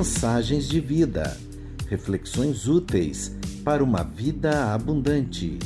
mensagens de vida, reflexões úteis para uma vida abundante.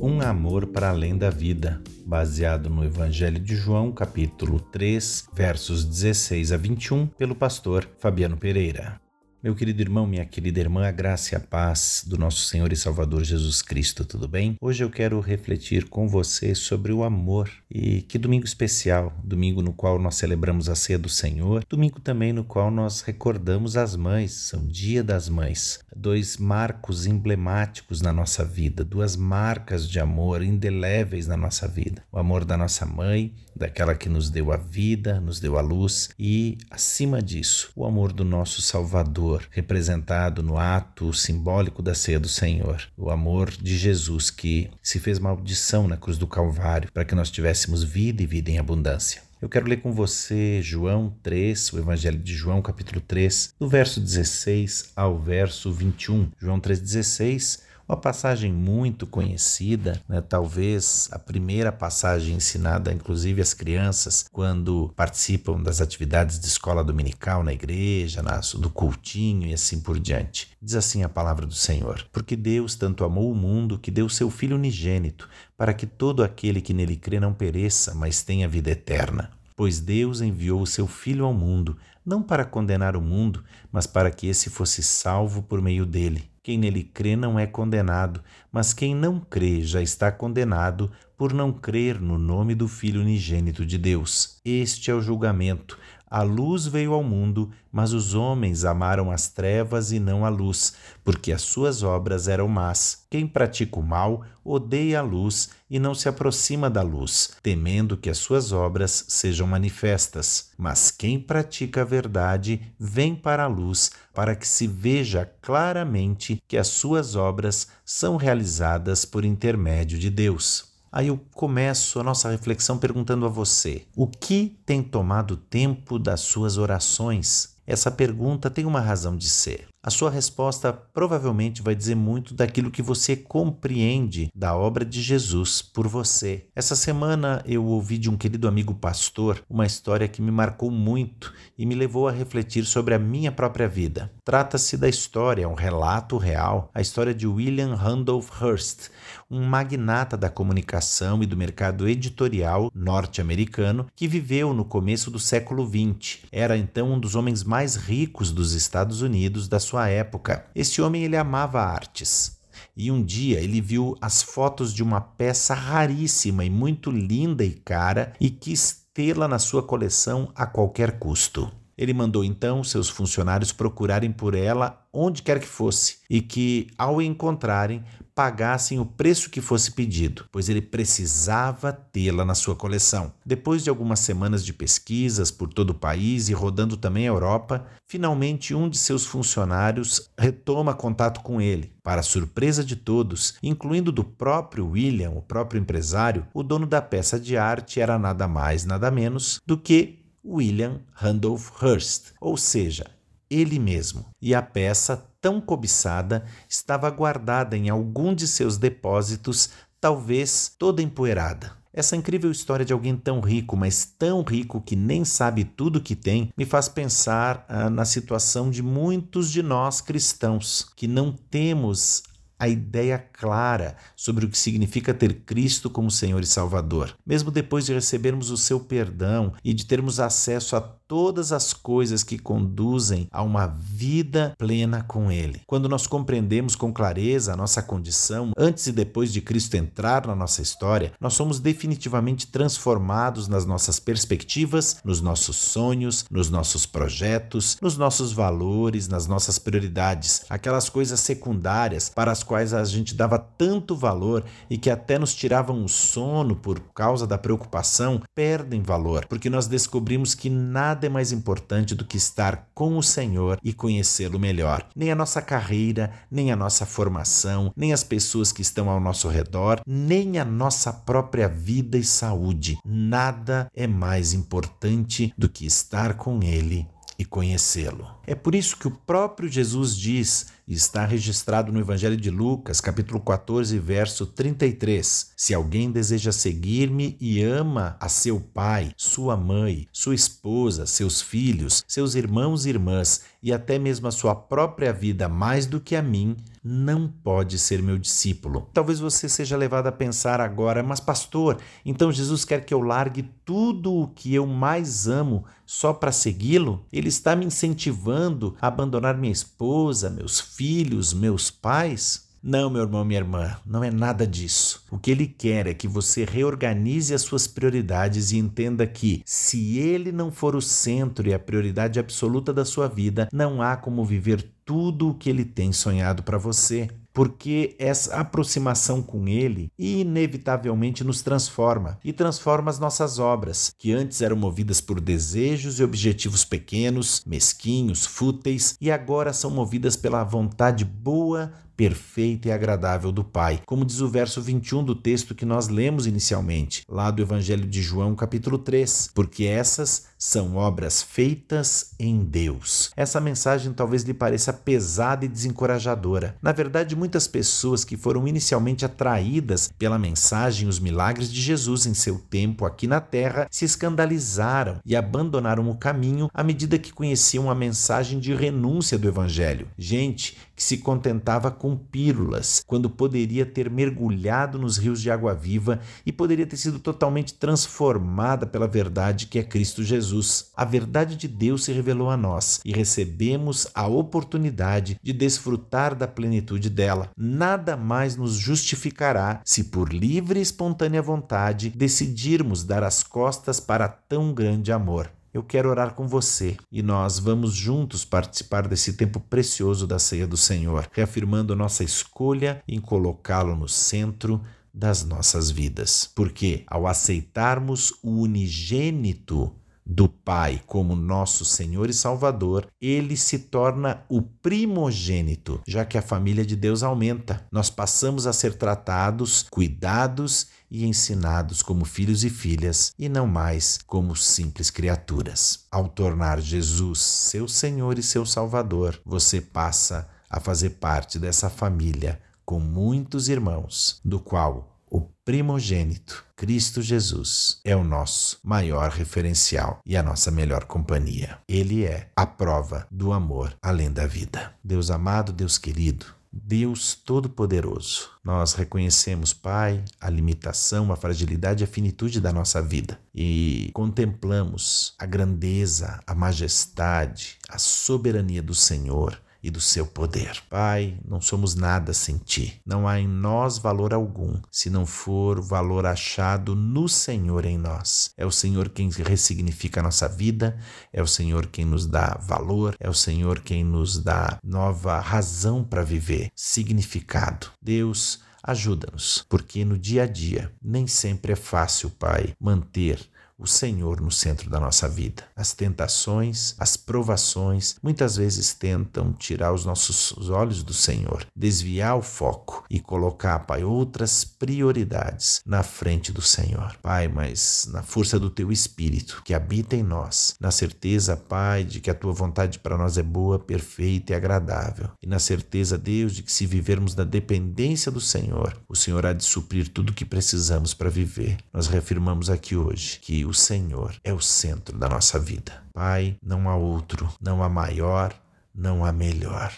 Um amor para além da vida, baseado no Evangelho de João, capítulo 3, versos 16 a 21, pelo pastor Fabiano Pereira. Meu querido irmão, minha querida irmã, a graça e a paz do nosso Senhor e Salvador Jesus Cristo, tudo bem? Hoje eu quero refletir com você sobre o amor. E que domingo especial, domingo no qual nós celebramos a ceia do Senhor, domingo também no qual nós recordamos as mães, são Dia das Mães, dois marcos emblemáticos na nossa vida, duas marcas de amor indeléveis na nossa vida. O amor da nossa mãe, daquela que nos deu a vida, nos deu a luz e, acima disso, o amor do nosso Salvador amor representado no ato simbólico da ceia do Senhor, o amor de Jesus que se fez maldição na cruz do Calvário para que nós tivéssemos vida e vida em abundância. Eu quero ler com você João 3, o Evangelho de João, capítulo 3, do verso 16 ao verso 21. João 3,16 uma passagem muito conhecida, né? talvez a primeira passagem ensinada, inclusive às crianças, quando participam das atividades de escola dominical na igreja, do cultinho e assim por diante. Diz assim a palavra do Senhor: Porque Deus tanto amou o mundo que deu seu Filho unigênito, para que todo aquele que nele crê não pereça, mas tenha vida eterna. Pois Deus enviou o seu Filho ao mundo, não para condenar o mundo, mas para que esse fosse salvo por meio dele. Quem nele crê não é condenado, mas quem não crê já está condenado por não crer no nome do Filho unigênito de Deus. Este é o julgamento. A luz veio ao mundo, mas os homens amaram as trevas e não a luz, porque as suas obras eram más. Quem pratica o mal odeia a luz e não se aproxima da luz, temendo que as suas obras sejam manifestas. Mas quem pratica a verdade vem para a luz, para que se veja claramente que as suas obras são realizadas por intermédio de Deus. Aí eu começo a nossa reflexão perguntando a você: o que tem tomado tempo das suas orações? Essa pergunta tem uma razão de ser. A sua resposta provavelmente vai dizer muito daquilo que você compreende da obra de Jesus por você. Essa semana eu ouvi de um querido amigo pastor uma história que me marcou muito e me levou a refletir sobre a minha própria vida. Trata-se da história, um relato real, a história de William Randolph Hearst, um magnata da comunicação e do mercado editorial norte-americano que viveu no começo do século XX. Era então um dos homens mais ricos dos Estados Unidos da sua sua época. Este homem ele amava artes. E um dia ele viu as fotos de uma peça raríssima e muito linda e cara e quis tê-la na sua coleção a qualquer custo. Ele mandou então seus funcionários procurarem por ela onde quer que fosse e que, ao encontrarem, pagassem o preço que fosse pedido, pois ele precisava tê-la na sua coleção. Depois de algumas semanas de pesquisas por todo o país e rodando também a Europa, finalmente um de seus funcionários retoma contato com ele. Para surpresa de todos, incluindo do próprio William, o próprio empresário, o dono da peça de arte era nada mais, nada menos do que William Randolph Hearst, ou seja, ele mesmo. E a peça tão cobiçada estava guardada em algum de seus depósitos, talvez toda empoeirada. Essa incrível história de alguém tão rico, mas tão rico que nem sabe tudo que tem, me faz pensar ah, na situação de muitos de nós cristãos, que não temos a ideia clara sobre o que significa ter Cristo como Senhor e Salvador. Mesmo depois de recebermos o seu perdão e de termos acesso a todas as coisas que conduzem a uma vida plena com Ele. Quando nós compreendemos com clareza a nossa condição antes e depois de Cristo entrar na nossa história, nós somos definitivamente transformados nas nossas perspectivas, nos nossos sonhos, nos nossos projetos, nos nossos valores, nas nossas prioridades, aquelas coisas secundárias para as quais a gente dava tanto valor e que até nos tiravam o sono por causa da preocupação, perdem valor, porque nós descobrimos que nada nada é mais importante do que estar com o Senhor e conhecê-lo melhor. Nem a nossa carreira, nem a nossa formação, nem as pessoas que estão ao nosso redor, nem a nossa própria vida e saúde. Nada é mais importante do que estar com Ele e conhecê-lo. É por isso que o próprio Jesus diz, e está registrado no Evangelho de Lucas, capítulo 14, verso 33: Se alguém deseja seguir-me e ama a seu pai, sua mãe, sua esposa, seus filhos, seus irmãos e irmãs e até mesmo a sua própria vida mais do que a mim, não pode ser meu discípulo. Talvez você seja levado a pensar agora, mas pastor, então Jesus quer que eu largue tudo o que eu mais amo só para segui-lo? Ele está me incentivando a abandonar minha esposa, meus filhos, meus pais? Não, meu irmão, minha irmã, não é nada disso. O que ele quer é que você reorganize as suas prioridades e entenda que, se ele não for o centro e a prioridade absoluta da sua vida, não há como viver tudo o que ele tem sonhado para você porque essa aproximação com Ele inevitavelmente nos transforma e transforma as nossas obras, que antes eram movidas por desejos e objetivos pequenos, mesquinhos, fúteis, e agora são movidas pela vontade boa, perfeita e agradável do Pai, como diz o verso 21 do texto que nós lemos inicialmente, lá do Evangelho de João, capítulo 3, porque essas são obras feitas em Deus. Essa mensagem talvez lhe pareça pesada e desencorajadora. Na verdade, muitas pessoas que foram inicialmente atraídas pela mensagem e os milagres de Jesus em seu tempo aqui na terra se escandalizaram e abandonaram o caminho à medida que conheciam a mensagem de renúncia do Evangelho. Gente que se contentava com pílulas, quando poderia ter mergulhado nos rios de água viva e poderia ter sido totalmente transformada pela verdade que é Cristo Jesus. A verdade de Deus se revelou a nós e recebemos a oportunidade de desfrutar da plenitude dela. Nada mais nos justificará se, por livre e espontânea vontade, decidirmos dar as costas para tão grande amor eu quero orar com você e nós vamos juntos participar desse tempo precioso da ceia do Senhor, reafirmando nossa escolha em colocá-lo no centro das nossas vidas. Porque ao aceitarmos o unigênito do Pai como nosso Senhor e Salvador, ele se torna o primogênito, já que a família de Deus aumenta. Nós passamos a ser tratados, cuidados e ensinados como filhos e filhas e não mais como simples criaturas. Ao tornar Jesus seu Senhor e seu Salvador, você passa a fazer parte dessa família com muitos irmãos, do qual o primogênito, Cristo Jesus, é o nosso maior referencial e a nossa melhor companhia. Ele é a prova do amor além da vida. Deus amado, Deus querido, Deus Todo-Poderoso, nós reconhecemos, Pai, a limitação, a fragilidade e a finitude da nossa vida e contemplamos a grandeza, a majestade, a soberania do Senhor e do seu poder. Pai, não somos nada sem ti. Não há em nós valor algum, se não for valor achado no Senhor em nós. É o Senhor quem ressignifica a nossa vida, é o Senhor quem nos dá valor, é o Senhor quem nos dá nova razão para viver, significado. Deus, ajuda-nos, porque no dia a dia nem sempre é fácil, Pai, manter o Senhor no centro da nossa vida. As tentações, as provações, muitas vezes tentam tirar os nossos olhos do Senhor, desviar o foco e colocar, Pai, outras prioridades na frente do Senhor. Pai, mas na força do teu Espírito que habita em nós, na certeza, Pai, de que a tua vontade para nós é boa, perfeita e agradável, e na certeza, Deus, de que se vivermos da dependência do Senhor, o Senhor há de suprir tudo o que precisamos para viver. Nós reafirmamos aqui hoje que o o Senhor é o centro da nossa vida. Pai, não há outro, não há maior, não há melhor,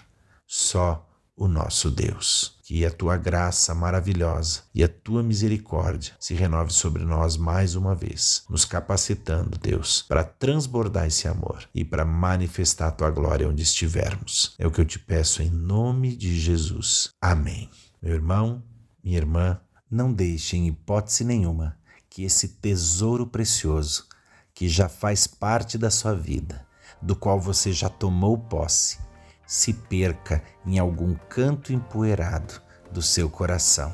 só o nosso Deus. Que a tua graça maravilhosa e a tua misericórdia se renove sobre nós mais uma vez, nos capacitando, Deus, para transbordar esse amor e para manifestar a tua glória onde estivermos. É o que eu te peço em nome de Jesus. Amém. Meu irmão, minha irmã, não deixe em hipótese nenhuma que esse tesouro precioso, que já faz parte da sua vida, do qual você já tomou posse, se perca em algum canto empoeirado do seu coração.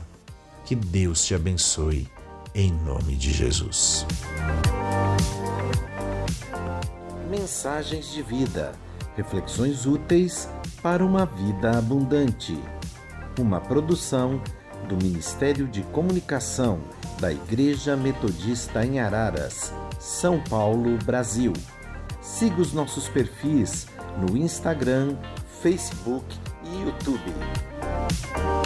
Que Deus te abençoe, em nome de Jesus. Mensagens de vida, reflexões úteis para uma vida abundante. Uma produção do Ministério de Comunicação da Igreja Metodista em Araras, São Paulo, Brasil. Siga os nossos perfis no Instagram, Facebook e YouTube.